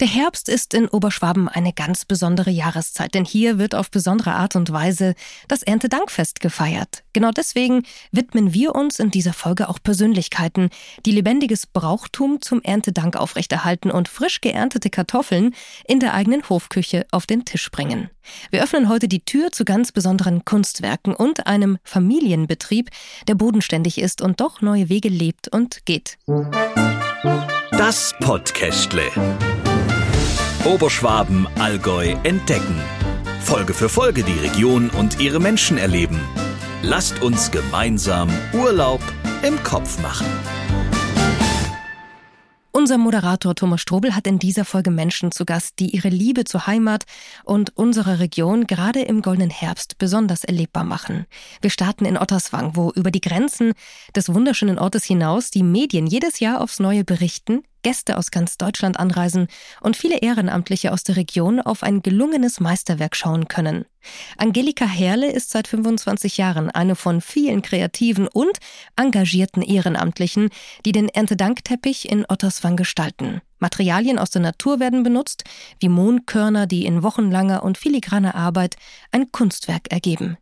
Der Herbst ist in Oberschwaben eine ganz besondere Jahreszeit, denn hier wird auf besondere Art und Weise das Erntedankfest gefeiert. Genau deswegen widmen wir uns in dieser Folge auch Persönlichkeiten, die lebendiges Brauchtum zum Erntedank aufrechterhalten und frisch geerntete Kartoffeln in der eigenen Hofküche auf den Tisch bringen. Wir öffnen heute die Tür zu ganz besonderen Kunstwerken und einem Familienbetrieb, der bodenständig ist und doch neue Wege lebt und geht. Das Podcastle. Oberschwaben, Allgäu entdecken. Folge für Folge die Region und ihre Menschen erleben. Lasst uns gemeinsam Urlaub im Kopf machen. Unser Moderator Thomas Strobel hat in dieser Folge Menschen zu Gast, die ihre Liebe zur Heimat und unserer Region gerade im goldenen Herbst besonders erlebbar machen. Wir starten in Otterswang, wo über die Grenzen des wunderschönen Ortes hinaus die Medien jedes Jahr aufs Neue berichten, Gäste aus ganz Deutschland anreisen und viele Ehrenamtliche aus der Region auf ein gelungenes Meisterwerk schauen können. Angelika Herle ist seit 25 Jahren eine von vielen kreativen und engagierten Ehrenamtlichen, die den Erntedankteppich in Otterswang gestalten. Materialien aus der Natur werden benutzt, wie Mohnkörner, die in wochenlanger und filigraner Arbeit ein Kunstwerk ergeben.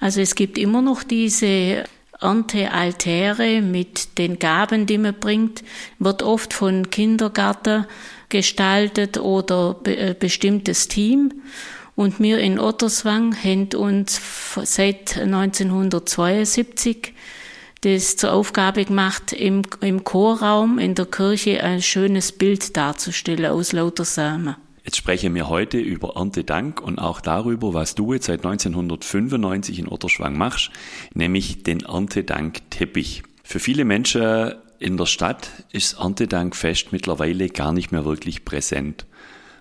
Also es gibt immer noch diese Erntealtäre mit den Gaben, die man bringt, wird oft von Kindergarten gestaltet oder be äh, bestimmtes Team. Und wir in Otterswang haben uns seit 1972 das zur Aufgabe gemacht, im, im Chorraum in der Kirche ein schönes Bild darzustellen aus lauter Samen. Jetzt sprechen wir heute über Erntedank und auch darüber, was du jetzt seit 1995 in Otterschwang machst, nämlich den Erntedankteppich. Für viele Menschen in der Stadt ist Erntedankfest mittlerweile gar nicht mehr wirklich präsent.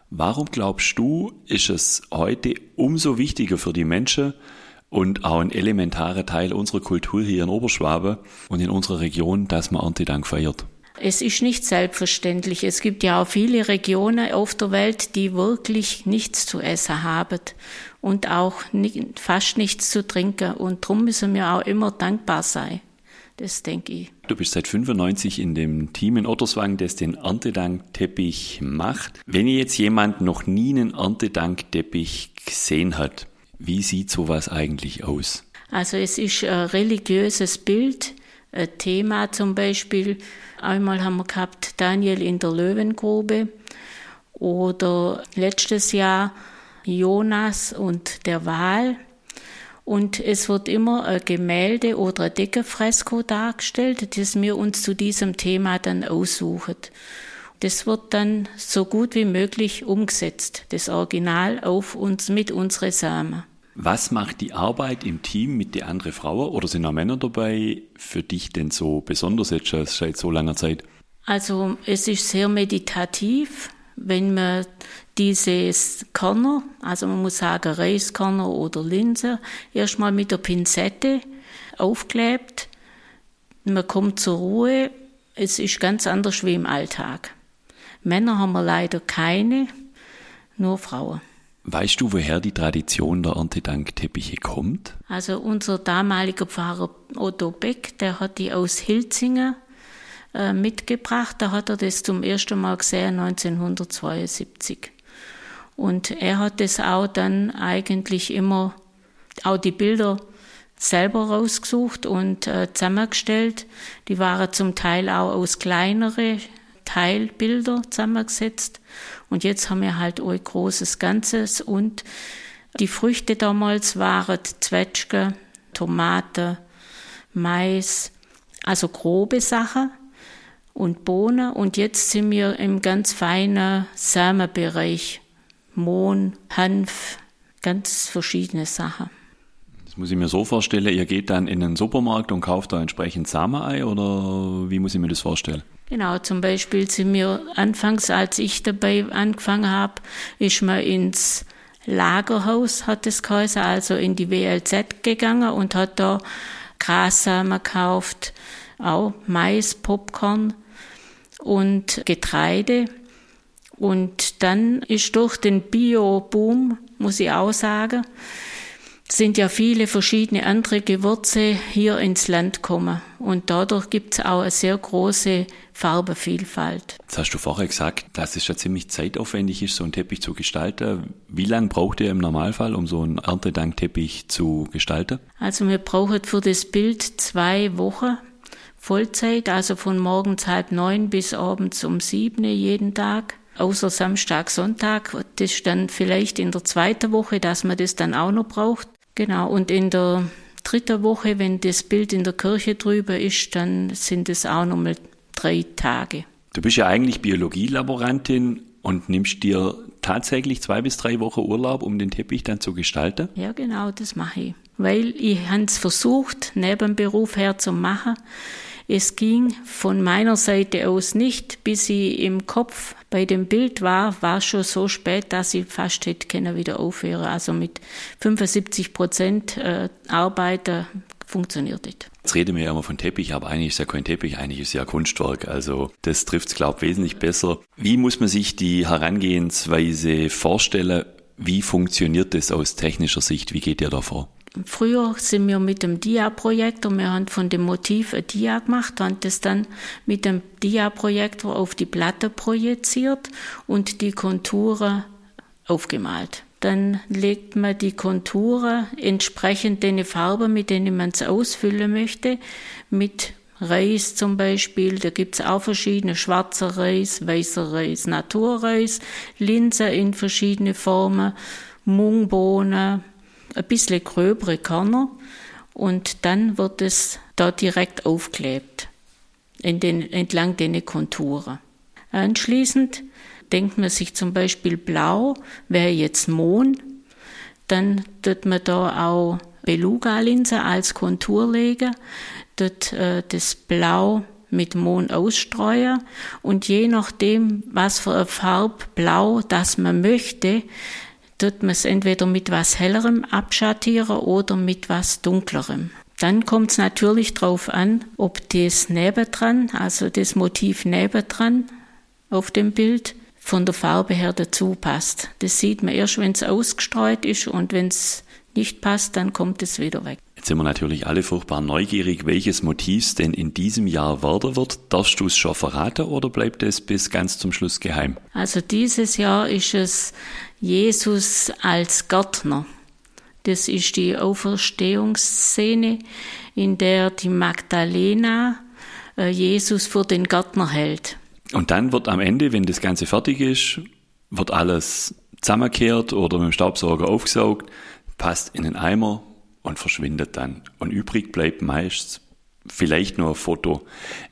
Warum glaubst du, ist es heute umso wichtiger für die Menschen und auch ein elementarer Teil unserer Kultur hier in Oberschwabe und in unserer Region, dass man Erntedank feiert? Es ist nicht selbstverständlich. Es gibt ja auch viele Regionen auf der Welt, die wirklich nichts zu essen haben und auch nicht, fast nichts zu trinken. Und darum müssen wir auch immer dankbar sein. Das denke ich. Du bist seit 95 in dem Team in Otterswang, das den Erntedankteppich macht. Wenn jetzt jemand noch nie einen Erntedankteppich gesehen hat, wie sieht sowas eigentlich aus? Also es ist ein religiöses Bild, Thema zum Beispiel Einmal haben wir gehabt Daniel in der Löwengrube oder letztes Jahr Jonas und der Wal. Und es wird immer ein Gemälde oder ein Deckenfresko dargestellt, das wir uns zu diesem Thema dann aussuchen. Das wird dann so gut wie möglich umgesetzt, das Original auf uns mit unseren Samen. Was macht die Arbeit im Team mit den anderen Frauen oder sind auch Männer dabei für dich denn so besonders jetzt schon seit so langer Zeit? Also es ist sehr meditativ, wenn man dieses Körner, also man muss sagen Reiskörner oder Linse, erstmal mit der Pinzette aufklebt. Man kommt zur Ruhe. Es ist ganz anders wie im Alltag. Männer haben wir leider keine, nur Frauen. Weißt du, woher die Tradition der Erntedankteppiche kommt? Also unser damaliger Pfarrer Otto Beck, der hat die aus Hilzingen äh, mitgebracht. Da hat er das zum ersten Mal gesehen 1972. Und er hat das auch dann eigentlich immer, auch die Bilder selber rausgesucht und äh, zusammengestellt. Die waren zum Teil auch aus kleinere Teilbilder zusammengesetzt. Und jetzt haben wir halt ein großes Ganzes und die Früchte damals waren Zwetschge, Tomate, Mais, also grobe Sachen und Bohnen. Und jetzt sind wir im ganz feinen Samenbereich. Mohn, Hanf, ganz verschiedene Sachen. Das muss ich mir so vorstellen, ihr geht dann in den Supermarkt und kauft da entsprechend Samenei oder wie muss ich mir das vorstellen? Genau, zum Beispiel sind wir anfangs, als ich dabei angefangen habe, ist man ins Lagerhaus, hat es geheißen, also in die WLZ gegangen und hat da Grassamen gekauft, auch Mais, Popcorn und Getreide. Und dann ist durch den Bio-Boom, muss ich auch sagen, sind ja viele verschiedene andere Gewürze hier ins Land gekommen. Und dadurch gibt es auch eine sehr große Farbenvielfalt. Jetzt hast du vorher gesagt, dass es ja ziemlich zeitaufwendig ist, so einen Teppich zu gestalten. Wie lange braucht ihr im Normalfall, um so einen Erntedankteppich zu gestalten? Also wir brauchen für das Bild zwei Wochen Vollzeit, also von morgens halb neun bis abends um sieben jeden Tag außer Samstag, Sonntag. Das ist dann vielleicht in der zweiten Woche, dass man das dann auch noch braucht. Genau, und in der dritten Woche, wenn das Bild in der Kirche drüber ist, dann sind es auch nochmal drei Tage. Du bist ja eigentlich Biologielaborantin und nimmst dir tatsächlich zwei bis drei Wochen Urlaub, um den Teppich dann zu gestalten? Ja, genau, das mache ich. Weil ich habe es versucht, neben dem Beruf her zu machen. Es ging von meiner Seite aus nicht, bis ich im Kopf bei dem Bild war, war schon so spät, dass ich fast hätte können wieder aufhören. Also mit 75 Prozent äh, Arbeiter funktioniert nicht. Jetzt reden wir ja immer von Teppich, aber eigentlich ist ja kein Teppich, eigentlich ist ja Kunstwerk. Also das trifft es, glaube ich, wesentlich besser. Wie muss man sich die Herangehensweise vorstellen? Wie funktioniert das aus technischer Sicht? Wie geht ihr da vor? Früher sind wir mit dem Dia-Projektor, wir haben von dem Motiv ein Dia gemacht, haben das dann mit dem Dia-Projektor auf die Platte projiziert und die Konturen aufgemalt. Dann legt man die Konturen entsprechend den Farben, mit denen man es ausfüllen möchte, mit Reis zum Beispiel, da gibt's auch verschiedene, schwarzer Reis, weißer Reis, Naturreis, Linse in verschiedene Formen, Mungbohnen, ein bisschen gröbere Körner und dann wird es da direkt aufklebt in den, entlang den Konturen. Anschließend denkt man sich zum Beispiel blau wäre jetzt Mond, dann tut man da auch Beluga-Linse als Kontur legen, dort äh, das Blau mit Mond ausstreuen und je nachdem, was für eine Farbe Blau das man möchte, tut man es entweder mit was hellerem abschattieren oder mit was dunklerem. Dann kommt es natürlich darauf an, ob das nebendran, also das Motiv nebendran auf dem Bild, von der Farbe her dazu passt. Das sieht man erst, wenn es ausgestreut ist und wenn es nicht passt, dann kommt es wieder weg. Jetzt sind wir natürlich alle furchtbar neugierig, welches Motiv denn in diesem Jahr werden wird. Darfst du es schon verraten oder bleibt es bis ganz zum Schluss geheim? Also dieses Jahr ist es Jesus als Gärtner. Das ist die Auferstehungsszene, in der die Magdalena äh, Jesus für den Gärtner hält. Und dann wird am Ende, wenn das Ganze fertig ist, wird alles zusammengekehrt oder mit dem Staubsauger aufgesaugt, passt in den Eimer und verschwindet dann. Und übrig bleibt meist vielleicht nur ein Foto.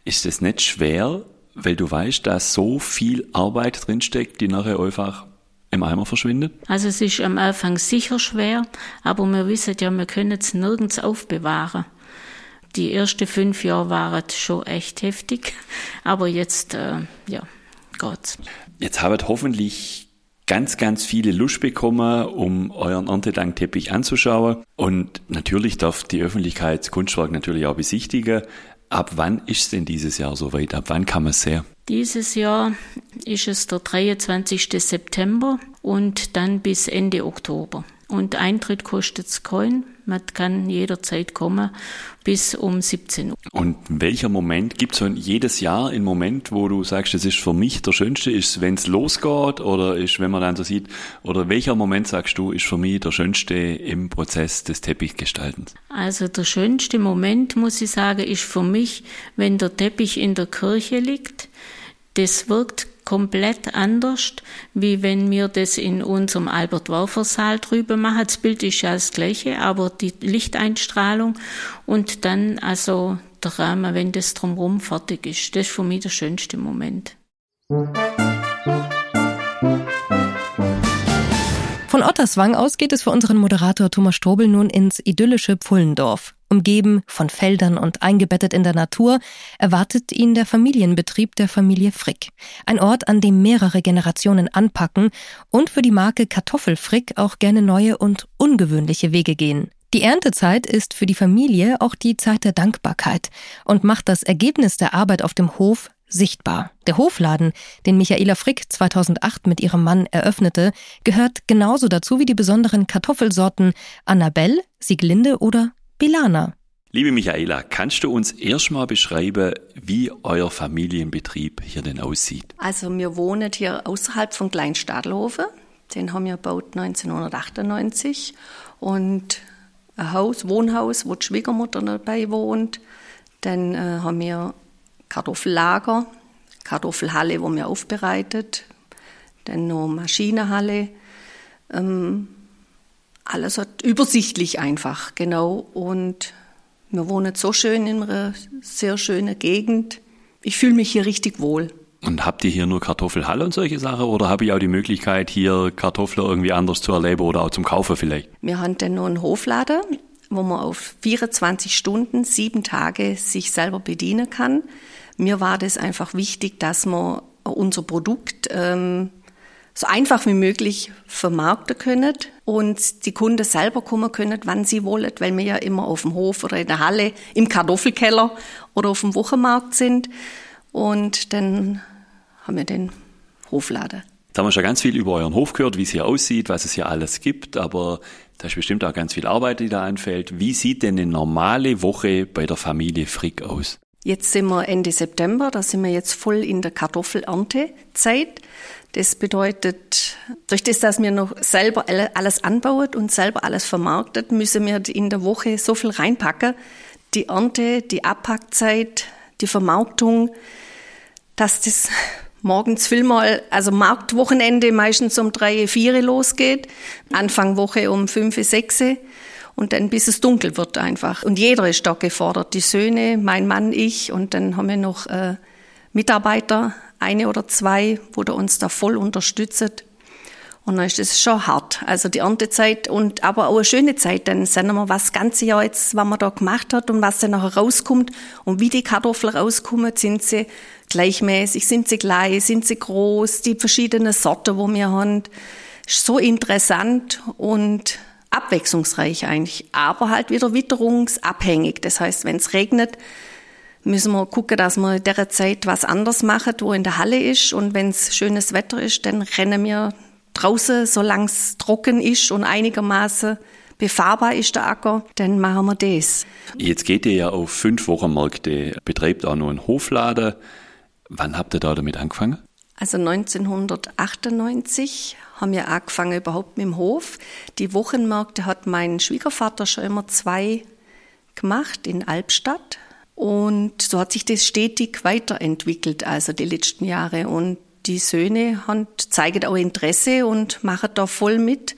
Ist das nicht schwer, weil du weißt, dass so viel Arbeit drinsteckt, die nachher einfach im Eimer verschwindet? Also es ist am Anfang sicher schwer, aber wir wissen ja, wir können es nirgends aufbewahren. Die ersten fünf Jahre waren schon echt heftig, aber jetzt, äh, ja, Gott. Jetzt habt hoffentlich ganz, ganz viele Lust bekommen, um euren Erntedankteppich anzuschauen. Und natürlich darf die Öffentlichkeit Kunstwerk natürlich auch besichtigen. Ab wann ist es denn dieses Jahr soweit? Ab wann kann man es sehen? Dieses Jahr ist es der 23. September und dann bis Ende Oktober. Und Eintritt kostet es kein. Man kann jederzeit kommen bis um 17 Uhr. Und welcher Moment gibt es jedes Jahr einen Moment, wo du sagst, das ist für mich der schönste? Ist wenn es losgeht oder ist, wenn man dann so sieht, oder welcher Moment sagst du, ist für mich der schönste im Prozess des Teppichgestaltens? Also der schönste Moment, muss ich sagen, ist für mich, wenn der Teppich in der Kirche liegt. Das wirkt komplett anders, wie wenn wir das in unserem Albert-Werfer-Saal drüber machen. Das Bild ist ja das gleiche, aber die Lichteinstrahlung und dann also der Rahmen, wenn das drumherum fertig ist. Das ist für mich der schönste Moment. Von Otterswang aus geht es für unseren Moderator Thomas Strobel nun ins idyllische Pfullendorf. Umgeben von Feldern und eingebettet in der Natur, erwartet ihn der Familienbetrieb der Familie Frick. Ein Ort, an dem mehrere Generationen anpacken und für die Marke Kartoffelfrick auch gerne neue und ungewöhnliche Wege gehen. Die Erntezeit ist für die Familie auch die Zeit der Dankbarkeit und macht das Ergebnis der Arbeit auf dem Hof sichtbar. Der Hofladen, den Michaela Frick 2008 mit ihrem Mann eröffnete, gehört genauso dazu wie die besonderen Kartoffelsorten Annabelle, Sieglinde oder Bilana. Liebe Michaela, kannst du uns erstmal beschreiben, wie euer Familienbetrieb hier denn aussieht? Also wir wohnen hier außerhalb von Kleinstadelhofen. Den haben wir gebaut 1998 und ein Haus, Wohnhaus, wo die Schwiegermutter dabei wohnt. Dann äh, haben wir Kartoffellager, Kartoffelhalle, wo wir aufbereitet, dann noch Maschinenhalle. Ähm, alles hat übersichtlich einfach, genau. Und wir wohnen so schön in einer sehr schönen Gegend. Ich fühle mich hier richtig wohl. Und habt ihr hier nur Kartoffelhalle und solche Sachen oder habe ich auch die Möglichkeit, hier Kartoffeln irgendwie anders zu erleben oder auch zum Kaufen vielleicht? Wir haben dann noch einen Hofladen, wo man auf 24 Stunden, sieben Tage sich selber bedienen kann. Mir war das einfach wichtig, dass man unser Produkt ähm, so einfach wie möglich vermarkten können und die Kunden selber kommen können, wann sie wollen, weil wir ja immer auf dem Hof oder in der Halle, im Kartoffelkeller oder auf dem Wochenmarkt sind. Und dann haben wir den Hofladen. Da haben wir schon ganz viel über euren Hof gehört, wie es hier aussieht, was es hier alles gibt, aber da ist bestimmt auch ganz viel Arbeit, die da anfällt. Wie sieht denn eine normale Woche bei der Familie Frick aus? Jetzt sind wir Ende September, da sind wir jetzt voll in der Kartoffelerntezeit. Das bedeutet, durch das, dass wir noch selber alles anbauen und selber alles vermarktet, müssen wir in der Woche so viel reinpacken. Die Ernte, die Abpackzeit, die Vermarktung, dass das morgens vielmal, also Marktwochenende meistens um drei, vier losgeht, Anfang Woche um fünf, sechs und dann bis es dunkel wird einfach. Und jeder ist da gefordert, die Söhne, mein Mann, ich und dann haben wir noch äh, Mitarbeiter, eine oder zwei, wo der uns da voll unterstützt. Und dann ist es schon hart. Also die Erntezeit und aber auch eine schöne Zeit. Dann sehen wir, was das ganze Jahr jetzt, was man da gemacht hat und was dann nachher rauskommt und wie die Kartoffeln rauskommen. Sind sie gleichmäßig, sind sie gleich, sind sie groß, die verschiedenen Sorten, wo wir haben. Ist so interessant und abwechslungsreich eigentlich, aber halt wieder witterungsabhängig. Das heißt, wenn es regnet, müssen wir gucken, dass wir in der Zeit was anderes machen, wo in der Halle ist. Und wenn es schönes Wetter ist, dann rennen wir draußen, solange es trocken ist und einigermaßen befahrbar ist der Acker, dann machen wir das. Jetzt geht ihr ja auf fünf Wochenmärkte, betreibt auch noch einen Hofladen. Wann habt ihr da damit angefangen? Also 1998 haben wir angefangen überhaupt mit dem Hof. Die Wochenmärkte hat mein Schwiegervater schon immer zwei gemacht in Albstadt. Und so hat sich das stetig weiterentwickelt, also die letzten Jahre. Und die Söhne haben, zeigen auch Interesse und machen da voll mit.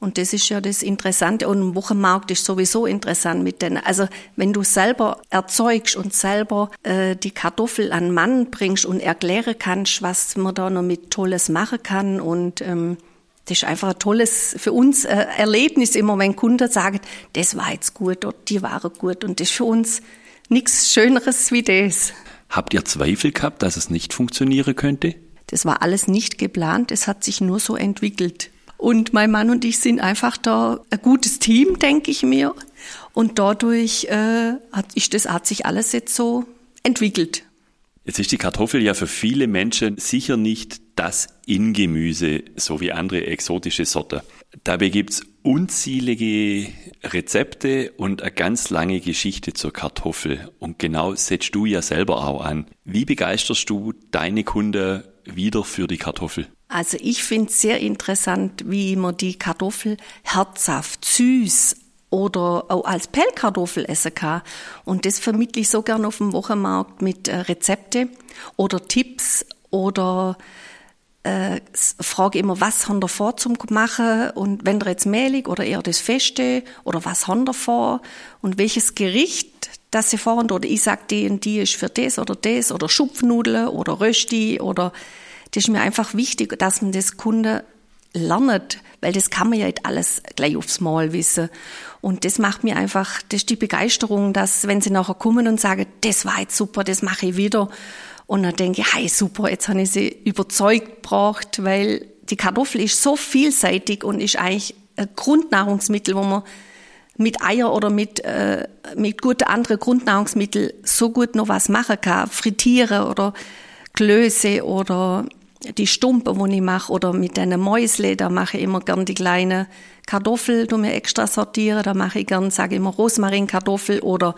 Und das ist ja das Interessante. Und ein Wochenmarkt ist sowieso interessant mit denen. Also wenn du selber erzeugst und selber äh, die Kartoffel an Mann bringst und erklären kannst, was man da noch mit Tolles machen kann und ähm, das ist einfach ein tolles für uns äh, Erlebnis immer, wenn Kunden sagen, das war jetzt gut oder die waren gut. Und das ist für uns nichts Schöneres wie das. Habt ihr Zweifel gehabt, dass es nicht funktionieren könnte? Das war alles nicht geplant, es hat sich nur so entwickelt. Und mein Mann und ich sind einfach da ein gutes Team, denke ich mir. Und dadurch äh, hat, ist das, hat sich alles jetzt so entwickelt. Jetzt ist die Kartoffel ja für viele Menschen sicher nicht das Ingemüse, so wie andere exotische Sorten. Dabei gibt's unzählige Rezepte und eine ganz lange Geschichte zur Kartoffel. Und genau setzt du ja selber auch an. Wie begeisterst du deine Kunden wieder für die Kartoffel? Also ich finde es sehr interessant, wie man die Kartoffel herzhaft, süß oder auch als Pellkartoffel essen kann. Und das vermittle ich so gern auf dem Wochenmarkt mit äh, Rezepte oder Tipps oder äh, frage immer, was haben wir vor zum machen und wenn ihr jetzt mehlig oder eher das Feste oder was haben wir vor und welches Gericht das sie fahren oder ich sag die und die ist für das oder das oder Schupfnudeln oder Rösti oder das ist mir einfach wichtig, dass man das Kunde lernt, weil das kann man ja nicht alles gleich aufs Mal wissen. Und das macht mir einfach, das ist die Begeisterung, dass wenn sie nachher kommen und sagen, das war jetzt super, das mache ich wieder. Und dann denke ich, hey, super, jetzt habe ich sie überzeugt gebracht, weil die Kartoffel ist so vielseitig und ist eigentlich ein Grundnahrungsmittel, wo man mit Eier oder mit, äh, mit guten anderen Grundnahrungsmitteln so gut noch was machen kann. Frittieren oder Klöße oder die Stumpe, wo ich mache, oder mit einer Mäusle, da mache ich immer gern die kleine Kartoffel, du mir extra sortiere, da mache ich gern, sage ich immer Rosmarinkartoffel oder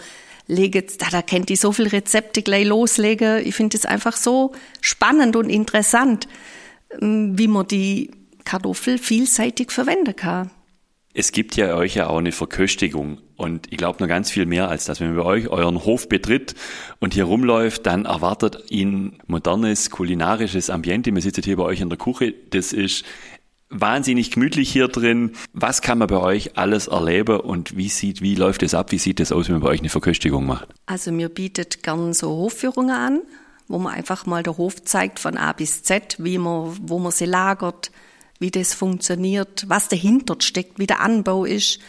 lege, da, da kennt ich so viele Rezepte gleich loslege. Ich finde es einfach so spannend und interessant, ähm, wie man die Kartoffel vielseitig verwenden kann. Es gibt ja euch ja auch eine Verköstigung und ich glaube noch ganz viel mehr als das. Wenn man bei euch euren Hof betritt und hier rumläuft, dann erwartet ihn modernes kulinarisches Ambiente. Man sitzt hier bei euch in der Küche. Das ist wahnsinnig gemütlich hier drin. Was kann man bei euch alles erleben und wie sieht, wie läuft es ab? Wie sieht es aus, wenn man bei euch eine Verköstigung macht? Also mir bietet gern so Hofführungen an, wo man einfach mal der Hof zeigt von A bis Z, wie man, wo man sie lagert, wie das funktioniert, was dahinter steckt, wie der Anbau ist.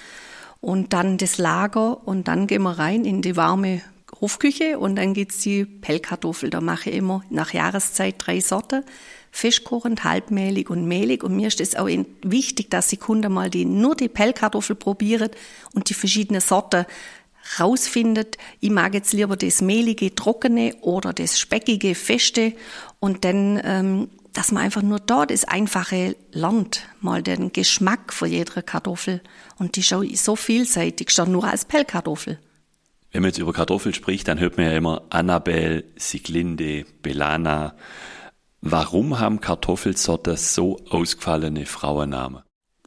Und dann das Lager und dann gehen wir rein in die warme Hofküche und dann gibt's die Pellkartoffel. Da mache ich immer nach Jahreszeit drei Sorten. Festkochend, halbmehlig und mehlig. Und mir ist es auch wichtig, dass die Kunden mal die, nur die Pellkartoffel probieren und die verschiedenen Sorten rausfindet. Ich mag jetzt lieber das mehlige, trockene oder das speckige, feste. Und dann ähm, dass man einfach nur dort das Einfache lernt, mal den Geschmack von jeder Kartoffel. Und die ist so vielseitig, schon nur als Pellkartoffel. Wenn man jetzt über Kartoffel spricht, dann hört man ja immer Annabelle, Siglinde, Belana. Warum haben Kartoffelsorte so ausgefallene Frauennamen?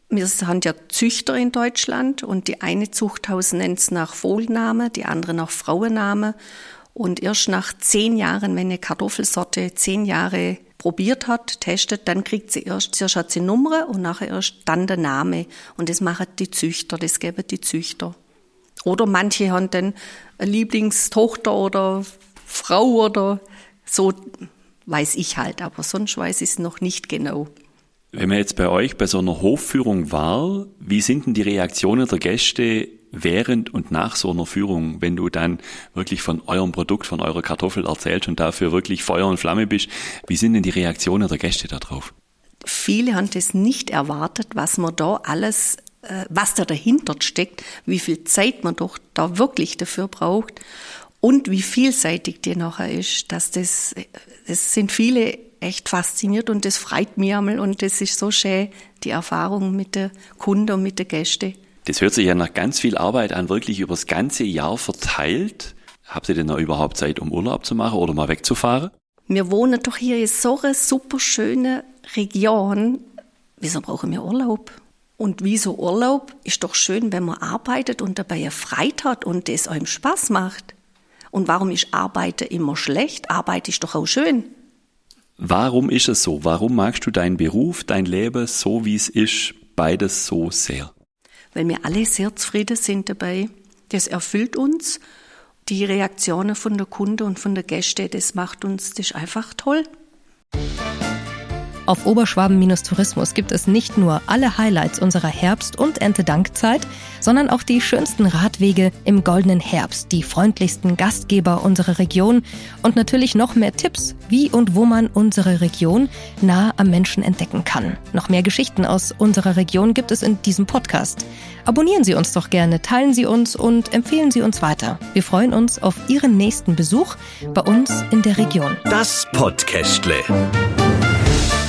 Wir haben ja Züchter in Deutschland und die eine Zuchthaus nennt es nach Vogelname, die andere nach Frauenname. Und erst nach zehn Jahren, wenn eine Kartoffelsorte zehn Jahre probiert hat, testet, dann kriegt sie erst, zuerst hat sie Nummer und nachher erst dann der Name. Und das machen die Züchter, das geben die Züchter. Oder manche haben dann eine Lieblingstochter oder Frau oder so, weiß ich halt, aber sonst weiß ich es noch nicht genau. Wenn man jetzt bei euch bei so einer Hofführung war, wie sind denn die Reaktionen der Gäste während und nach so einer Führung, wenn du dann wirklich von eurem Produkt, von eurer Kartoffel erzählst und dafür wirklich Feuer und Flamme bist, wie sind denn die Reaktionen der Gäste darauf? Viele haben das nicht erwartet, was man da alles, äh, was da dahinter steckt, wie viel Zeit man doch da wirklich dafür braucht und wie vielseitig die nachher ist, dass das, das sind viele echt fasziniert und das freut mich einmal und das ist so schön, die Erfahrung mit der Kunde und mit den Gästen. Das hört sich ja nach ganz viel Arbeit an, wirklich übers ganze Jahr verteilt. Habt ihr denn noch überhaupt Zeit, um Urlaub zu machen oder mal wegzufahren? Wir wohnen doch hier in so einer super schönen Region. Wieso brauchen wir Urlaub? Und wieso Urlaub ist doch schön, wenn man arbeitet und dabei eine Freit hat und es einem Spaß macht. Und warum ist Arbeiten immer schlecht? Arbeit ist doch auch schön. Warum ist es so? Warum magst du deinen Beruf, dein Leben so wie es ist, beides so sehr? weil wir alle sehr zufrieden sind dabei. Das erfüllt uns. Die Reaktionen von der Kunde und von der Gäste, das macht uns, das ist einfach toll. Auf Oberschwaben-Tourismus gibt es nicht nur alle Highlights unserer Herbst- und Erntedankzeit, sondern auch die schönsten Radwege im goldenen Herbst, die freundlichsten Gastgeber unserer Region und natürlich noch mehr Tipps, wie und wo man unsere Region nah am Menschen entdecken kann. Noch mehr Geschichten aus unserer Region gibt es in diesem Podcast. Abonnieren Sie uns doch gerne, teilen Sie uns und empfehlen Sie uns weiter. Wir freuen uns auf Ihren nächsten Besuch bei uns in der Region. Das Podcastle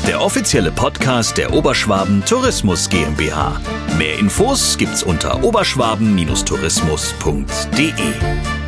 der offizielle Podcast der Oberschwaben Tourismus GmbH. Mehr Infos gibt's unter oberschwaben-tourismus.de.